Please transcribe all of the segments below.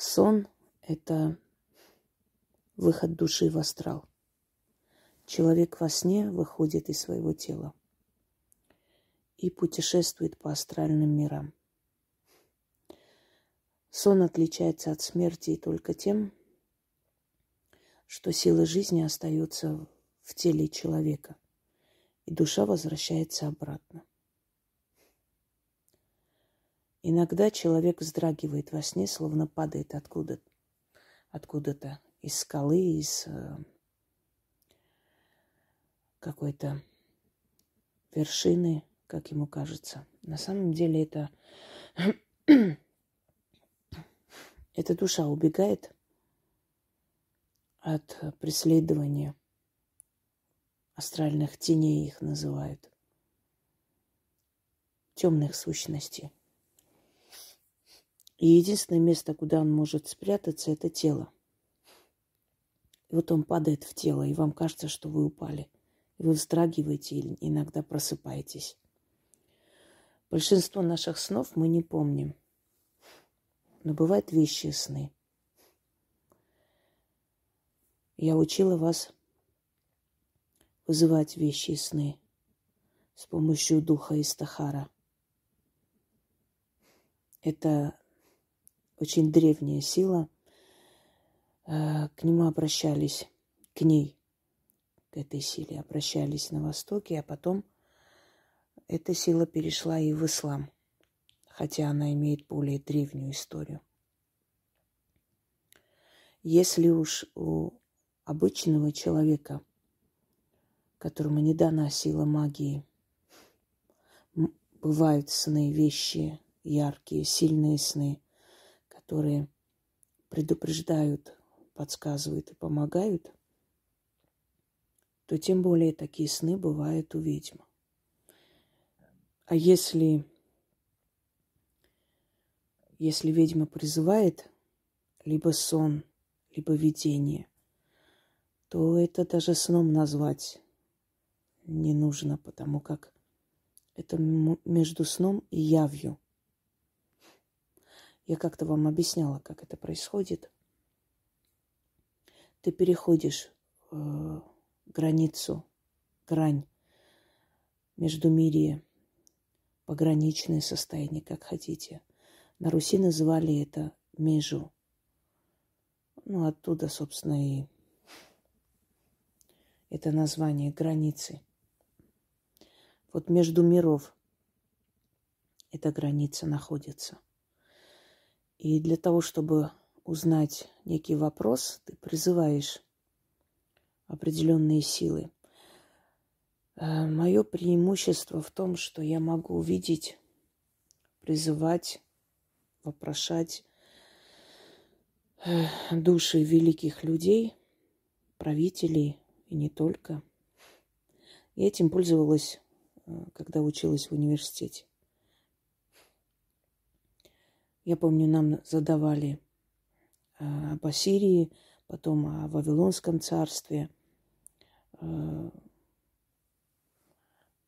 Сон – это выход души в астрал. Человек во сне выходит из своего тела и путешествует по астральным мирам. Сон отличается от смерти только тем, что сила жизни остается в теле человека, и душа возвращается обратно. Иногда человек вздрагивает во сне, словно падает откуда-то, откуда-то из скалы, из э, какой-то вершины, как ему кажется. На самом деле это, эта душа убегает от преследования астральных теней их называют, темных сущностей. И единственное место, куда он может спрятаться, это тело. И вот он падает в тело, и вам кажется, что вы упали. И вы вздрагиваете или иногда просыпаетесь. Большинство наших снов мы не помним. Но бывают вещи сны. Я учила вас вызывать вещи сны с помощью духа Истахара. Это очень древняя сила. Э, к нему обращались, к ней, к этой силе обращались на Востоке, а потом эта сила перешла и в ислам, хотя она имеет более древнюю историю. Если уж у обычного человека, которому не дана сила магии, бывают сны, вещи яркие, сильные сны – которые предупреждают, подсказывают и помогают, то тем более такие сны бывают у ведьм. А если, если ведьма призывает либо сон, либо видение, то это даже сном назвать не нужно, потому как это между сном и явью – я как-то вам объясняла, как это происходит. Ты переходишь э, границу, грань между мире, пограничное состояние, как хотите. На Руси называли это межу. Ну, оттуда, собственно, и это название границы. Вот между миров эта граница находится – и для того, чтобы узнать некий вопрос, ты призываешь определенные силы. Э, Мое преимущество в том, что я могу увидеть, призывать, вопрошать э, души великих людей, правителей и не только. И этим пользовалась, э, когда училась в университете. Я помню, нам задавали а, об Ассирии, потом о Вавилонском царстве, а,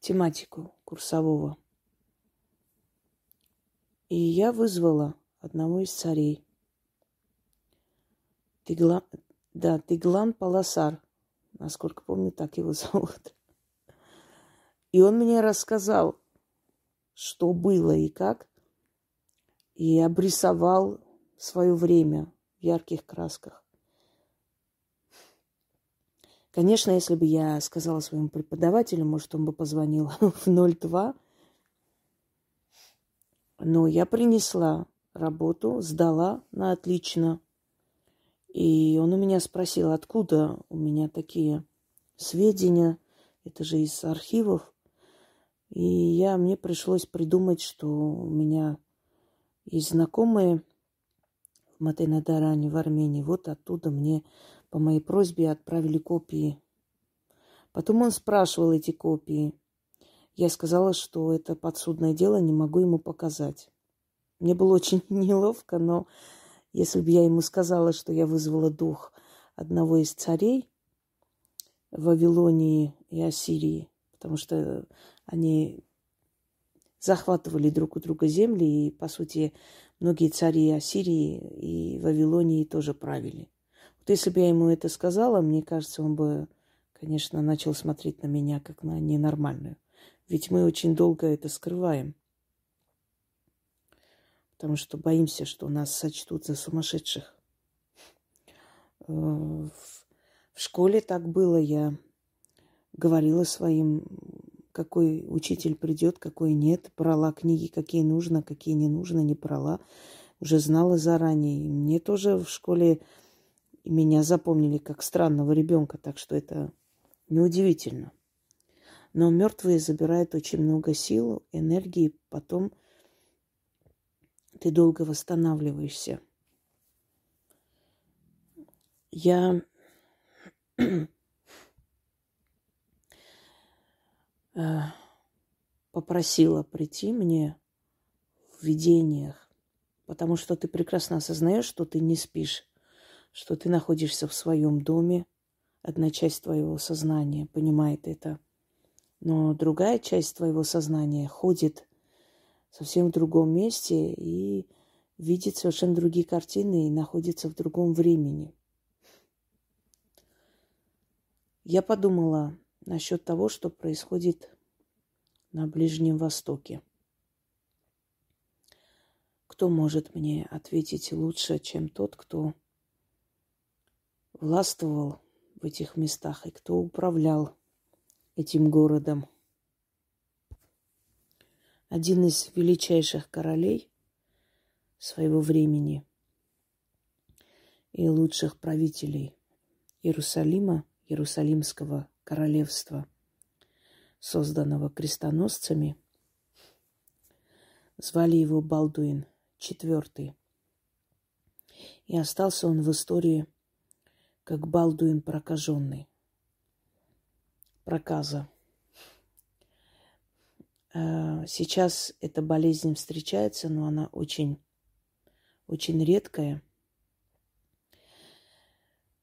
тематику курсового. И я вызвала одного из царей. Тигла... Да, Тиглан Паласар. Насколько помню, так его зовут. И он мне рассказал, что было и как и обрисовал свое время в ярких красках. Конечно, если бы я сказала своему преподавателю, может, он бы позвонил в 02, но я принесла работу, сдала на отлично. И он у меня спросил, откуда у меня такие сведения, это же из архивов. И я, мне пришлось придумать, что у меня и знакомые в Матейнадаране, в Армении, вот оттуда мне по моей просьбе отправили копии. Потом он спрашивал эти копии. Я сказала, что это подсудное дело, не могу ему показать. Мне было очень неловко, но если бы я ему сказала, что я вызвала дух одного из царей Вавилонии и Ассирии, потому что они захватывали друг у друга земли, и, по сути, многие цари Ассирии и Вавилонии тоже правили. Вот если бы я ему это сказала, мне кажется, он бы, конечно, начал смотреть на меня как на ненормальную. Ведь мы очень долго это скрываем. Потому что боимся, что нас сочтут за сумасшедших. Э, в школе так было. Я говорила своим какой учитель придет, какой нет. Брала книги, какие нужно, какие не нужно, не брала. Уже знала заранее. И мне тоже в школе меня запомнили как странного ребенка, так что это неудивительно. Но мертвые забирают очень много сил, энергии, потом ты долго восстанавливаешься. Я Э, попросила прийти мне в видениях, потому что ты прекрасно осознаешь, что ты не спишь, что ты находишься в своем доме, одна часть твоего сознания понимает это, но другая часть твоего сознания ходит совсем в другом месте и видит совершенно другие картины и находится в другом времени. Я подумала, насчет того, что происходит на Ближнем Востоке. Кто может мне ответить лучше, чем тот, кто властвовал в этих местах и кто управлял этим городом? Один из величайших королей своего времени и лучших правителей Иерусалима, Иерусалимского королевства, созданного крестоносцами. Звали его Балдуин IV. И остался он в истории как Балдуин прокаженный. Проказа. А, сейчас эта болезнь встречается, но она очень, очень редкая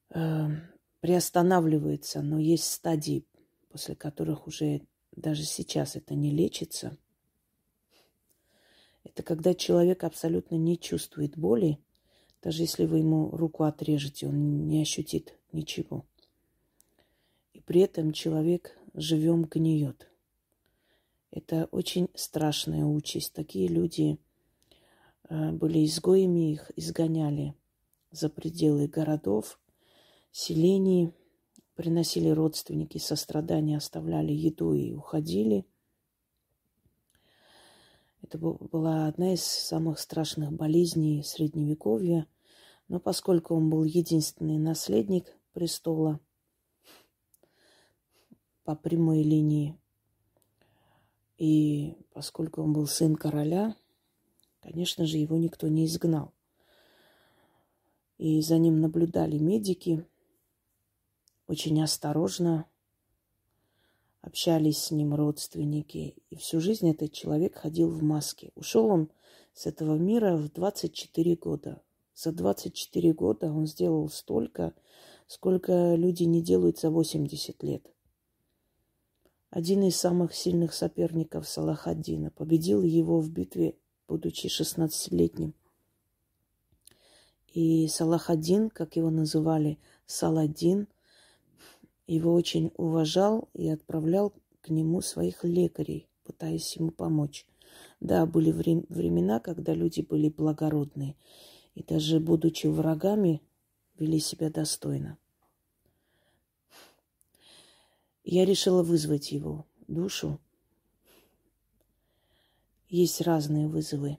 а, приостанавливается, но есть стадии, после которых уже даже сейчас это не лечится. Это когда человек абсолютно не чувствует боли, даже если вы ему руку отрежете, он не ощутит ничего. И при этом человек живем гниет. Это очень страшная участь. Такие люди э, были изгоями, их изгоняли за пределы городов, селении, приносили родственники сострадания, оставляли еду и уходили. Это была одна из самых страшных болезней Средневековья. Но поскольку он был единственный наследник престола по прямой линии, и поскольку он был сын короля, конечно же, его никто не изгнал. И за ним наблюдали медики – очень осторожно общались с ним родственники. И всю жизнь этот человек ходил в маске. Ушел он с этого мира в 24 года. За 24 года он сделал столько, сколько люди не делают за 80 лет. Один из самых сильных соперников Салахаддина победил его в битве, будучи 16-летним. И Салахаддин, как его называли, Саладин – его очень уважал и отправлял к нему своих лекарей, пытаясь ему помочь. Да, были времена, когда люди были благородные и даже будучи врагами, вели себя достойно. Я решила вызвать его душу. Есть разные вызовы.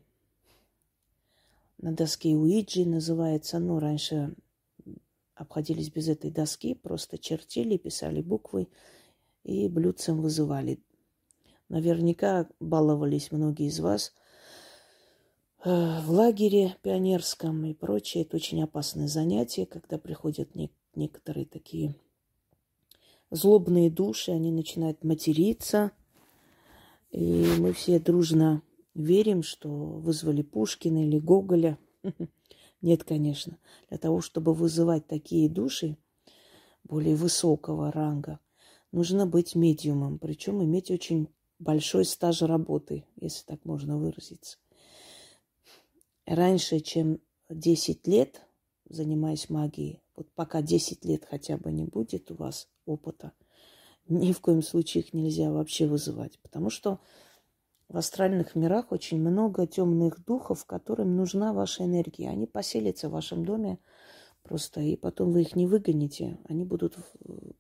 На доске Уиджи называется, ну, раньше обходились без этой доски, просто чертили, писали буквы и блюдцем вызывали. Наверняка баловались многие из вас э, в лагере пионерском и прочее. Это очень опасное занятие, когда приходят не, некоторые такие злобные души, они начинают материться. И мы все дружно верим, что вызвали Пушкина или Гоголя. Нет, конечно. Для того, чтобы вызывать такие души более высокого ранга, нужно быть медиумом, причем иметь очень большой стаж работы, если так можно выразиться. Раньше, чем 10 лет, занимаясь магией, вот пока 10 лет хотя бы не будет у вас опыта, ни в коем случае их нельзя вообще вызывать, потому что в астральных мирах очень много темных духов, которым нужна ваша энергия. Они поселятся в вашем доме просто, и потом вы их не выгоните. Они будут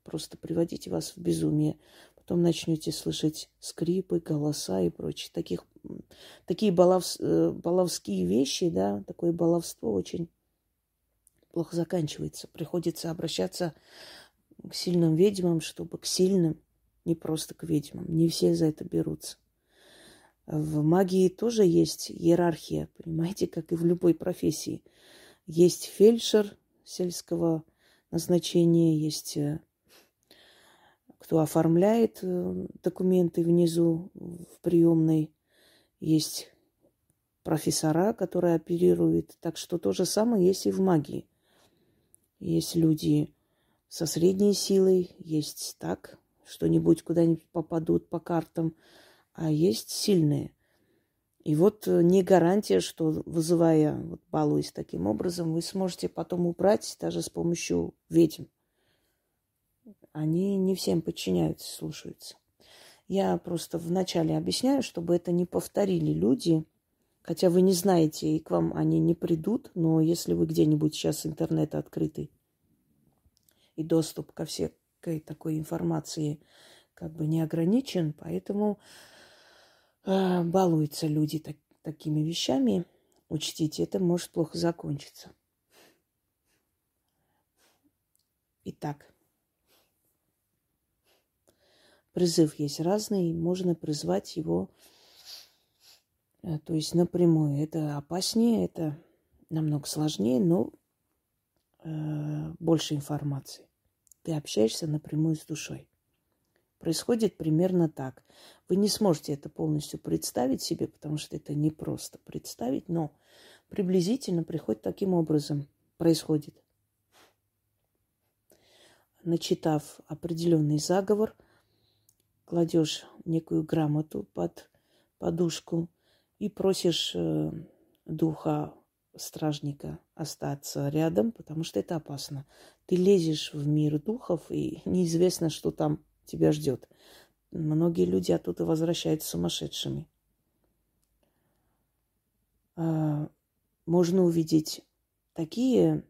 просто приводить вас в безумие. Потом начнете слышать скрипы, голоса и прочее. Таких, такие балов, э, баловские вещи, да, такое баловство очень плохо заканчивается. Приходится обращаться к сильным ведьмам, чтобы к сильным, не просто к ведьмам. Не все за это берутся. В магии тоже есть иерархия, понимаете, как и в любой профессии. Есть фельдшер сельского назначения, есть э, кто оформляет э, документы внизу в приемной, есть профессора, которые оперируют. Так что то же самое есть и в магии. Есть люди со средней силой, есть так, что-нибудь куда-нибудь попадут по картам – а есть сильные. И вот э, не гарантия, что вызывая, вот балуясь таким образом, вы сможете потом убрать даже с помощью ведьм. Они не всем подчиняются, слушаются. Я просто вначале объясняю, чтобы это не повторили люди, хотя вы не знаете, и к вам они не придут, но если вы где-нибудь сейчас интернет открытый и доступ ко всякой такой информации как бы не ограничен, поэтому балуются люди так, такими вещами, учтите, это может плохо закончиться. Итак, призыв есть разный, можно призвать его, э, то есть напрямую. Это опаснее, это намного сложнее, но э, больше информации. Ты общаешься напрямую с душой происходит примерно так. Вы не сможете это полностью представить себе, потому что это не просто представить, но приблизительно приходит таким образом. Происходит. Начитав определенный заговор, кладешь некую грамоту под подушку и просишь э, духа стражника остаться рядом, потому что это опасно. Ты лезешь в мир духов, и неизвестно, что там тебя ждет. Многие люди оттуда возвращаются сумасшедшими. А, можно увидеть такие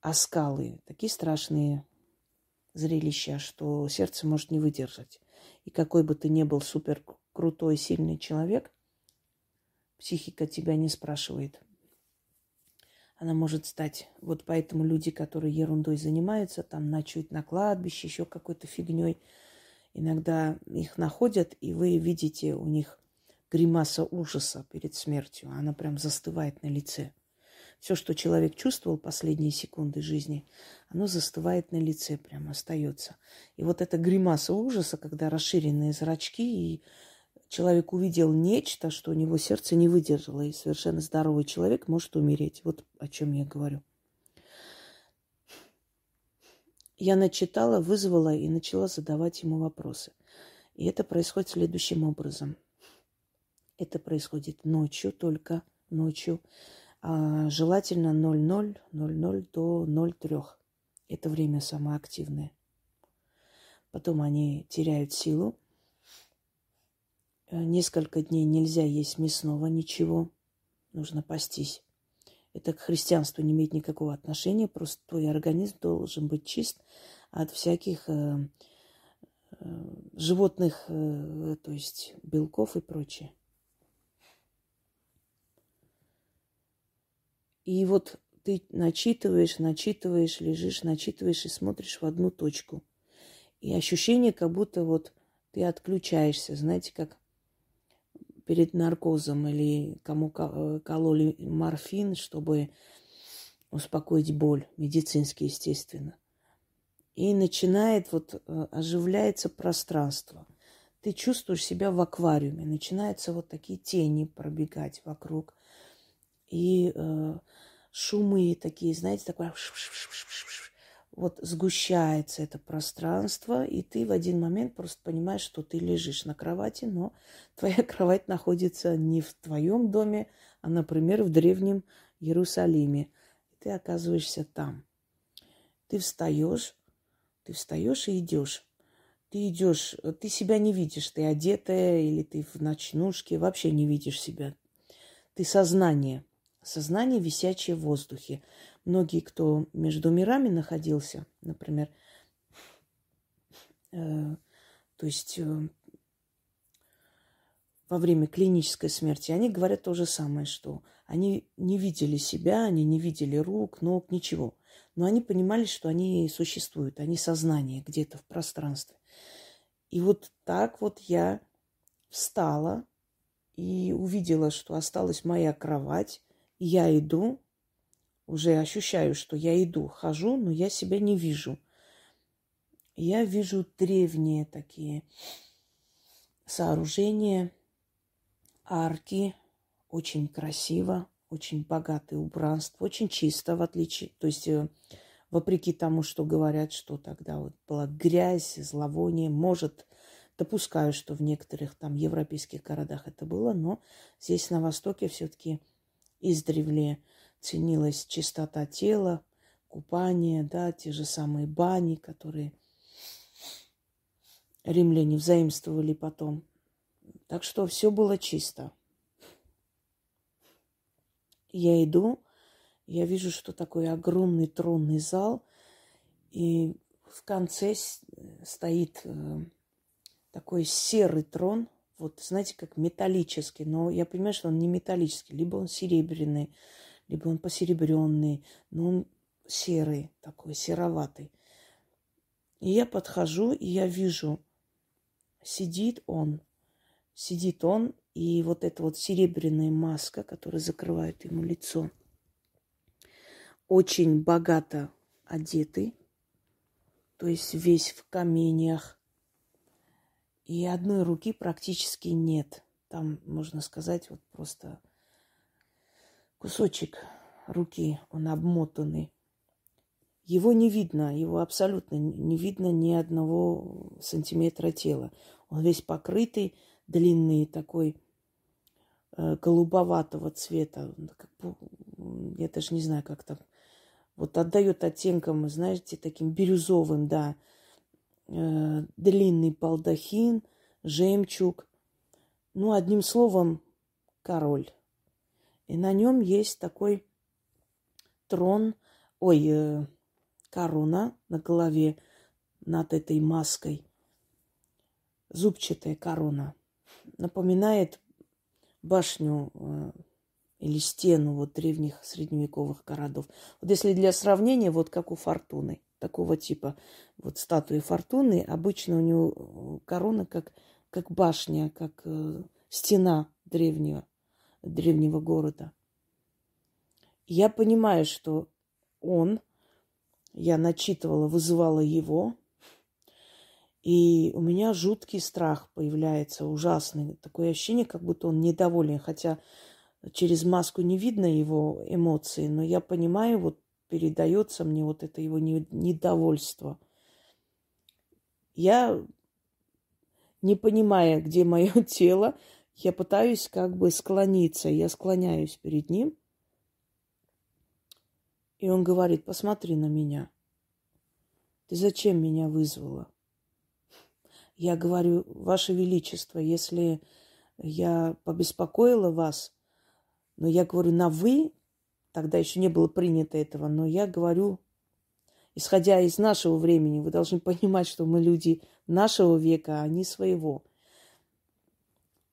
оскалы, такие страшные зрелища, что сердце может не выдержать. И какой бы ты ни был супер крутой, сильный человек, психика тебя не спрашивает – она может стать. Вот поэтому люди, которые ерундой занимаются, там ночуют на кладбище, еще какой-то фигней, иногда их находят, и вы видите у них гримаса ужаса перед смертью. Она прям застывает на лице. Все, что человек чувствовал последние секунды жизни, оно застывает на лице, прям остается. И вот эта гримаса ужаса, когда расширенные зрачки и человек увидел нечто, что у него сердце не выдержало, и совершенно здоровый человек может умереть. Вот о чем я говорю. Я начитала, вызвала и начала задавать ему вопросы. И это происходит следующим образом. Это происходит ночью, только ночью. А желательно 00, 00 до 03. Это время самое активное. Потом они теряют силу, несколько дней нельзя есть мясного, ничего. Нужно пастись. Это к христианству не имеет никакого отношения. Просто твой организм должен быть чист от всяких э, э, животных, э, то есть белков и прочее. И вот ты начитываешь, начитываешь, лежишь, начитываешь и смотришь в одну точку. И ощущение, как будто вот ты отключаешься, знаете, как перед наркозом или кому э, кололи морфин, чтобы успокоить боль, медицинский, естественно. И начинает вот э, оживляется пространство. Ты чувствуешь себя в аквариуме, начинаются вот такие тени пробегать вокруг. И э, шумы такие, знаете, такое вот сгущается это пространство, и ты в один момент просто понимаешь, что ты лежишь на кровати, но твоя кровать находится не в твоем доме, а, например, в древнем Иерусалиме. Ты оказываешься там. Ты встаешь, ты встаешь и идешь. Ты идешь, ты себя не видишь, ты одетая или ты в ночнушке, вообще не видишь себя. Ты сознание, сознание, висячее в воздухе многие, кто между мирами находился, например, э, то есть э, во время клинической смерти, они говорят то же самое, что они не видели себя, они не видели рук, ног, ничего. Но они понимали, что они существуют, они сознание где-то в пространстве. И вот так вот я встала и увидела, что осталась моя кровать. Я иду, уже ощущаю, что я иду, хожу, но я себя не вижу. Я вижу древние такие сооружения, арки, очень красиво, очень богатое убранство, очень чисто, в отличие, то есть э, вопреки тому, что говорят, что тогда вот была грязь, зловоние, может, допускаю, что в некоторых там европейских городах это было, но здесь на Востоке все-таки издревле ценилась чистота тела, купание, да, те же самые бани, которые римляне взаимствовали потом. Так что все было чисто. Я иду, я вижу, что такой огромный тронный зал, и в конце стоит э, такой серый трон, вот знаете, как металлический, но я понимаю, что он не металлический, либо он серебряный, либо он посеребренный, но он серый такой, сероватый. И я подхожу, и я вижу, сидит он, сидит он, и вот эта вот серебряная маска, которая закрывает ему лицо, очень богато одетый, то есть весь в каменьях, и одной руки практически нет. Там, можно сказать, вот просто кусочек руки, он обмотанный. Его не видно, его абсолютно не видно ни одного сантиметра тела. Он весь покрытый, длинный такой э, голубоватого цвета. Я даже не знаю, как там. Вот отдает оттенком, знаете, таким бирюзовым, да. Э, длинный балдахин, жемчуг. Ну, одним словом, король. И на нем есть такой трон, ой, э, корона на голове над этой маской. Зубчатая корона. Напоминает башню э, или стену вот древних средневековых городов. Вот если для сравнения, вот как у Фортуны, такого типа вот статуи Фортуны, обычно у него корона как, как башня, как э, стена древнего древнего города. Я понимаю, что он, я начитывала, вызывала его, и у меня жуткий страх появляется, ужасный. Такое ощущение, как будто он недоволен, хотя через маску не видно его эмоции, но я понимаю, вот передается мне вот это его недовольство. Я, не понимая, где мое тело, я пытаюсь как бы склониться, я склоняюсь перед ним. И он говорит, посмотри на меня. Ты зачем меня вызвала? Я говорю, Ваше Величество, если я побеспокоила вас, но я говорю на «вы», тогда еще не было принято этого, но я говорю, исходя из нашего времени, вы должны понимать, что мы люди нашего века, а не своего –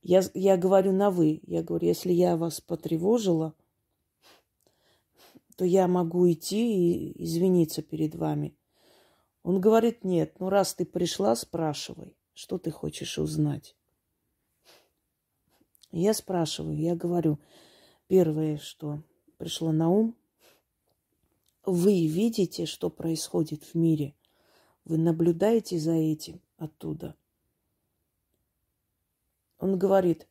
я, я говорю на «вы». Я говорю, если я вас потревожила, то я могу идти и извиниться перед вами. Он говорит, нет, ну раз ты пришла, спрашивай, что ты хочешь узнать. Я спрашиваю, я говорю, первое, что пришло на ум, вы видите, что происходит в мире. Вы наблюдаете за этим оттуда. Он говорит,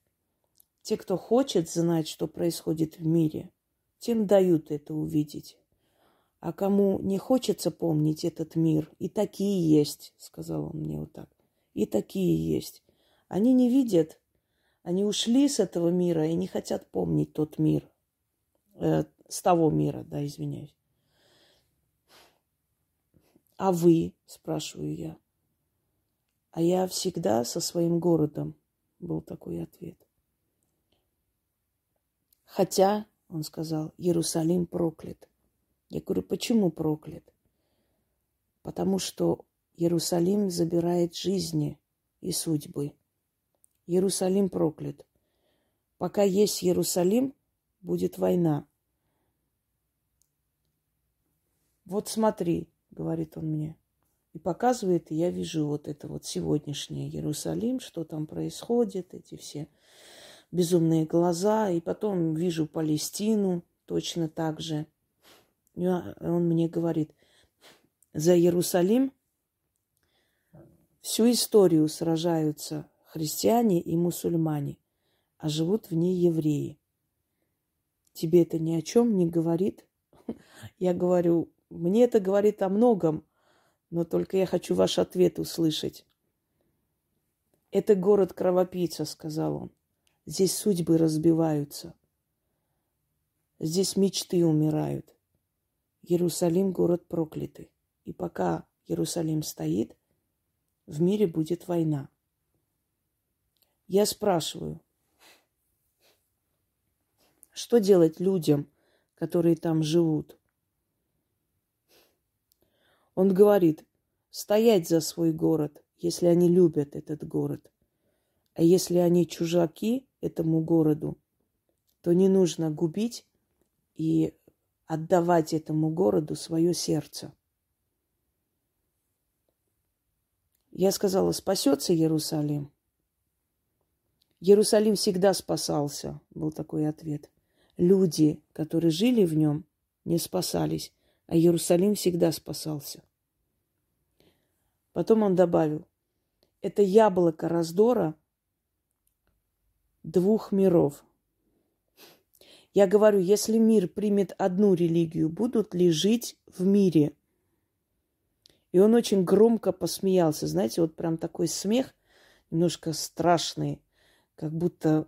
те, кто хочет знать, что происходит в мире, тем дают это увидеть. А кому не хочется помнить этот мир, и такие есть, сказал он мне вот так. И такие есть. Они не видят, они ушли с этого мира и не хотят помнить тот мир, э, с того мира, да, извиняюсь. А вы, спрашиваю я. А я всегда со своим городом, был такой ответ. Хотя, он сказал, Иерусалим проклят. Я говорю, почему проклят? Потому что Иерусалим забирает жизни и судьбы. Иерусалим проклят. Пока есть Иерусалим, будет война. Вот смотри, говорит он мне. И показывает, и я вижу вот это вот сегодняшнее Иерусалим, что там происходит, эти все безумные глаза. И потом вижу Палестину точно так же. И он мне говорит, за Иерусалим всю историю сражаются христиане и мусульмане, а живут в ней евреи. Тебе это ни о чем не говорит? Я говорю, мне это говорит о многом, но только я хочу ваш ответ услышать. Это город кровопийца, сказал он. Здесь судьбы разбиваются. Здесь мечты умирают. Иерусалим – город проклятый. И пока Иерусалим стоит, в мире будет война. Я спрашиваю, что делать людям, которые там живут? Он говорит, стоять за свой город, если они любят этот город. А если они чужаки этому городу, то не нужно губить и отдавать этому городу свое сердце. Я сказала, спасется Иерусалим. Иерусалим всегда спасался, был такой ответ. Люди, которые жили в нем, не спасались, а Иерусалим всегда спасался. Потом он добавил, это яблоко раздора двух миров. Я говорю, если мир примет одну религию, будут ли жить в мире? И он очень громко посмеялся. Знаете, вот прям такой смех, немножко страшный, как будто,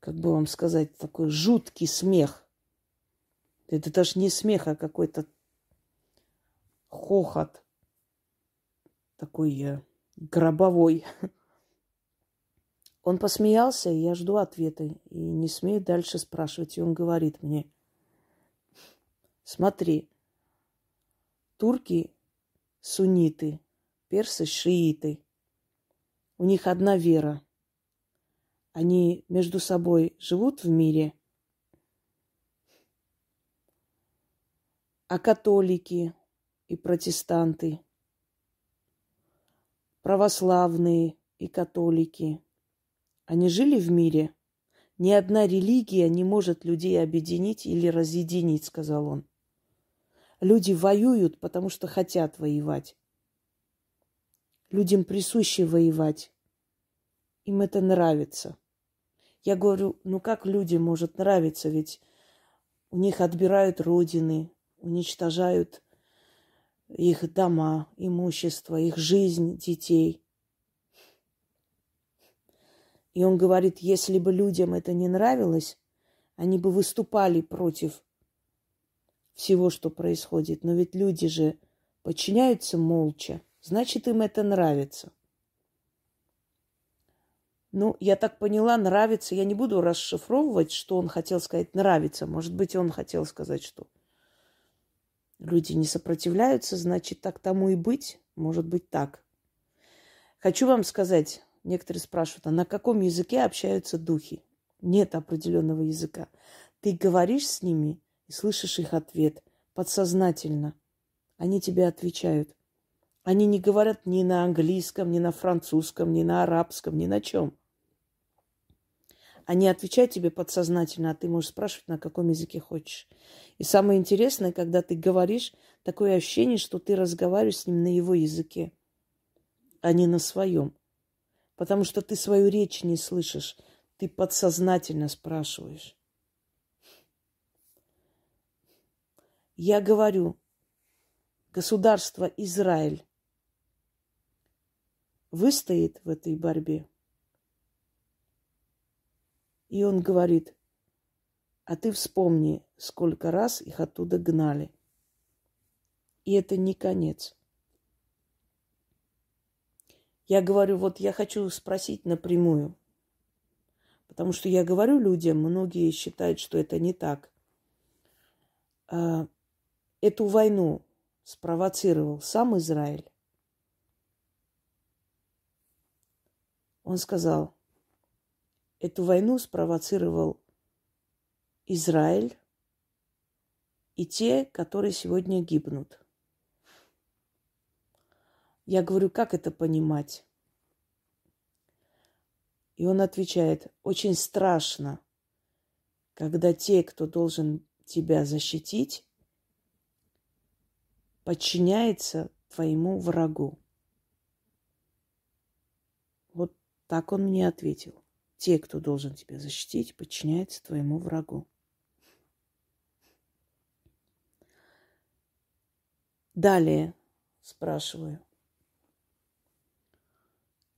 как бы вам сказать, такой жуткий смех. Это даже не смех, а какой-то хохот такой э, гробовой. Он посмеялся, и я жду ответа. И не смею дальше спрашивать. И он говорит мне, смотри, турки сунниты, персы шииты. У них одна вера. Они между собой живут в мире. А католики и протестанты – православные и католики. Они жили в мире. Ни одна религия не может людей объединить или разъединить, сказал он. Люди воюют, потому что хотят воевать. Людям присуще воевать. Им это нравится. Я говорю, ну как людям может нравиться, ведь у них отбирают родины, уничтожают их дома, имущество, их жизнь детей. И он говорит, если бы людям это не нравилось, они бы выступали против всего, что происходит. Но ведь люди же подчиняются молча, значит, им это нравится. Ну, я так поняла, нравится. Я не буду расшифровывать, что он хотел сказать нравится. Может быть, он хотел сказать, что люди не сопротивляются, значит, так тому и быть. Может быть так. Хочу вам сказать, некоторые спрашивают, а на каком языке общаются духи? Нет определенного языка. Ты говоришь с ними и слышишь их ответ подсознательно. Они тебе отвечают. Они не говорят ни на английском, ни на французском, ни на арабском, ни на чем. Они отвечают тебе подсознательно, а ты можешь спрашивать, на каком языке хочешь. И самое интересное, когда ты говоришь, такое ощущение, что ты разговариваешь с ним на его языке, а не на своем. Потому что ты свою речь не слышишь, ты подсознательно спрашиваешь. Я говорю, государство Израиль выстоит в этой борьбе. И он говорит, а ты вспомни, сколько раз их оттуда гнали. И это не конец. Я говорю, вот я хочу спросить напрямую. Потому что я говорю людям, многие считают, что это не так. А, эту войну спровоцировал сам Израиль. Он сказал, эту войну спровоцировал Израиль и те, которые сегодня гибнут. Я говорю, как это понимать? И он отвечает, очень страшно, когда те, кто должен тебя защитить, подчиняется твоему врагу. Вот так он мне ответил. Те, кто должен тебя защитить, подчиняются твоему врагу. Далее спрашиваю.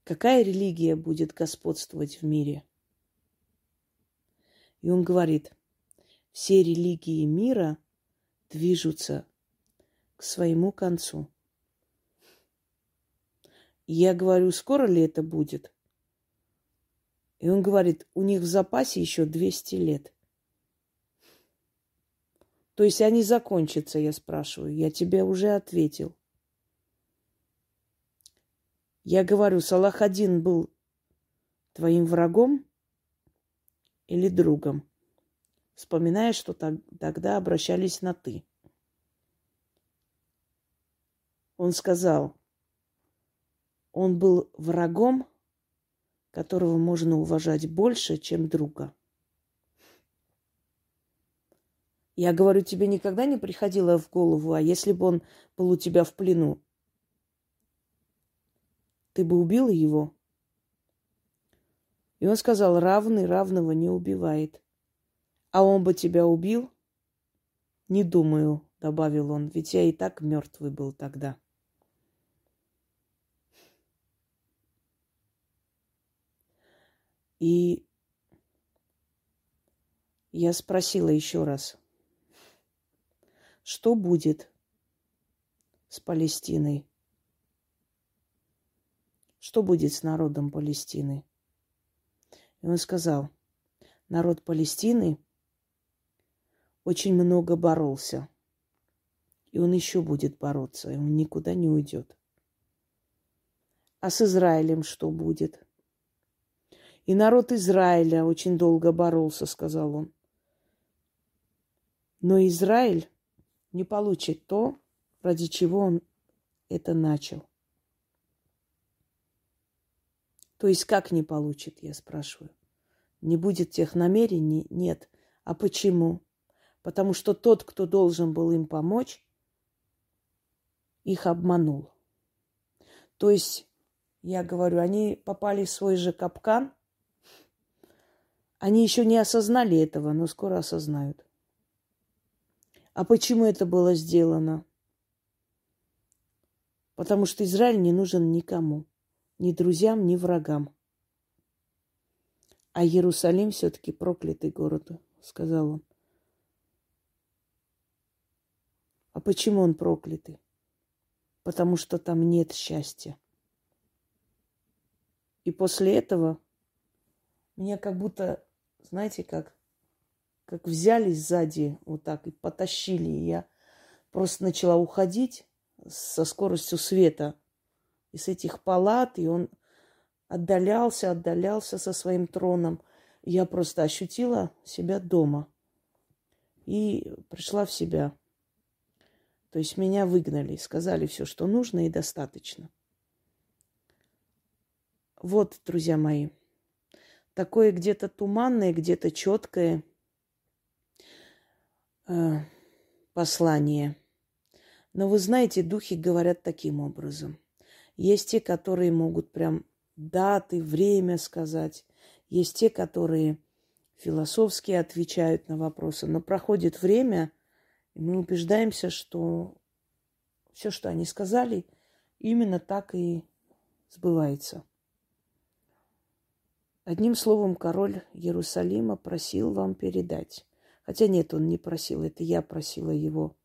Какая религия будет господствовать в мире? И он говорит, все религии мира движутся к своему концу. И я говорю, скоро ли это будет? И он говорит, у них в запасе еще 200 лет. То есть они закончатся, я спрашиваю. Я тебе уже ответил. Я говорю, Салах один был твоим врагом или другом, вспоминая, что тогда обращались на «ты». Он сказал, он был врагом, которого можно уважать больше, чем друга. Я говорю, тебе никогда не приходило в голову, а если бы он был у тебя в плену, ты бы убил его? И он сказал, равный равного не убивает. А он бы тебя убил? Не думаю, добавил он, ведь я и так мертвый был тогда. И я спросила еще раз, что будет с Палестиной? Что будет с народом Палестины? И он сказал, народ Палестины очень много боролся. И он еще будет бороться, и он никуда не уйдет. А с Израилем что будет? И народ Израиля очень долго боролся, сказал он. Но Израиль не получит то, ради чего он это начал. То есть как не получит, я спрашиваю. Не будет тех намерений? Нет. А почему? Потому что тот, кто должен был им помочь, их обманул. То есть, я говорю, они попали в свой же капкан, они еще не осознали этого, но скоро осознают. А почему это было сделано? Потому что Израиль не нужен никому ни друзьям, ни врагам. А Иерусалим все-таки проклятый город, сказал он. А почему он проклятый? Потому что там нет счастья. И после этого меня как будто, знаете, как, как взяли сзади вот так и потащили. И я просто начала уходить со скоростью света – из этих палат, и он отдалялся, отдалялся со своим троном. Я просто ощутила себя дома и пришла в себя. То есть меня выгнали, сказали все, что нужно и достаточно. Вот, друзья мои, такое где-то туманное, где-то четкое э, послание. Но вы знаете, духи говорят таким образом – есть те, которые могут прям даты, время сказать. Есть те, которые философски отвечают на вопросы. Но проходит время, И мы убеждаемся, что все, что они сказали, именно так и сбывается. Одним словом, король Иерусалима просил вам передать. Хотя нет, он не просил, это я просила его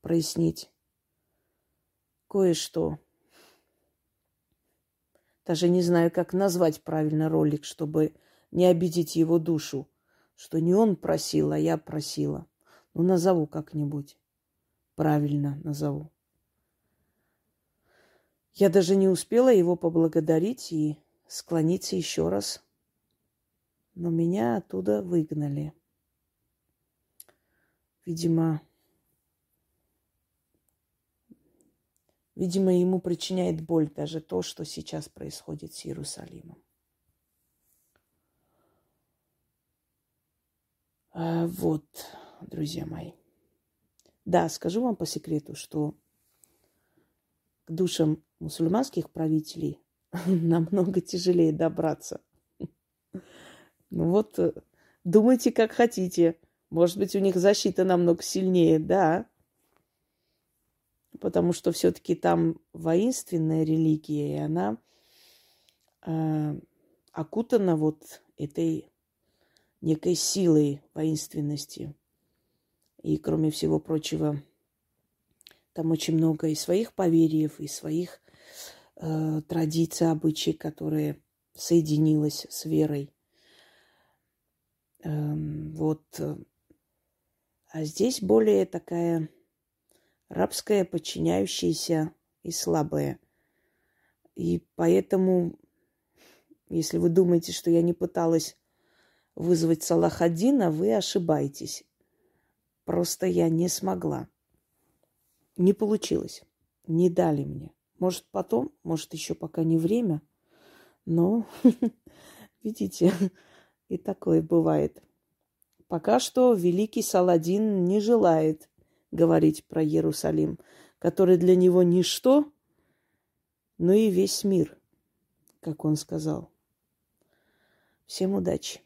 прояснить кое-что. Даже не знаю, как назвать правильно ролик, чтобы не обидеть его душу. Что не он просил, а я просила. Ну, назову как-нибудь. Правильно назову. Я даже не успела его поблагодарить и склониться еще раз. Но меня оттуда выгнали. Видимо, видимо, ему причиняет боль даже то, что сейчас происходит с Иерусалимом. А, вот, друзья мои. Да, скажу вам по секрету, что к душам мусульманских правителей намного тяжелее добраться. Ну вот, э, думайте, как хотите. Может быть, у них защита намного сильнее, да. Потому что все-таки там воинственная религия, и она э, окутана вот этой некой силой воинственности. И, кроме всего прочего, там очень много и своих поверьев, и своих э, традиций, обычаев, которые соединилась с верой. Эм, вот. А здесь более такая рабская, подчиняющаяся и слабая. И поэтому, если вы думаете, что я не пыталась вызвать Салахадина, вы ошибаетесь. Просто я не смогла. Не получилось. Не дали мне. Может, потом, может, еще пока не время. Но, видите, и такое бывает. Пока что великий Саладин не желает говорить про Иерусалим, который для него ничто, но и весь мир, как он сказал. Всем удачи!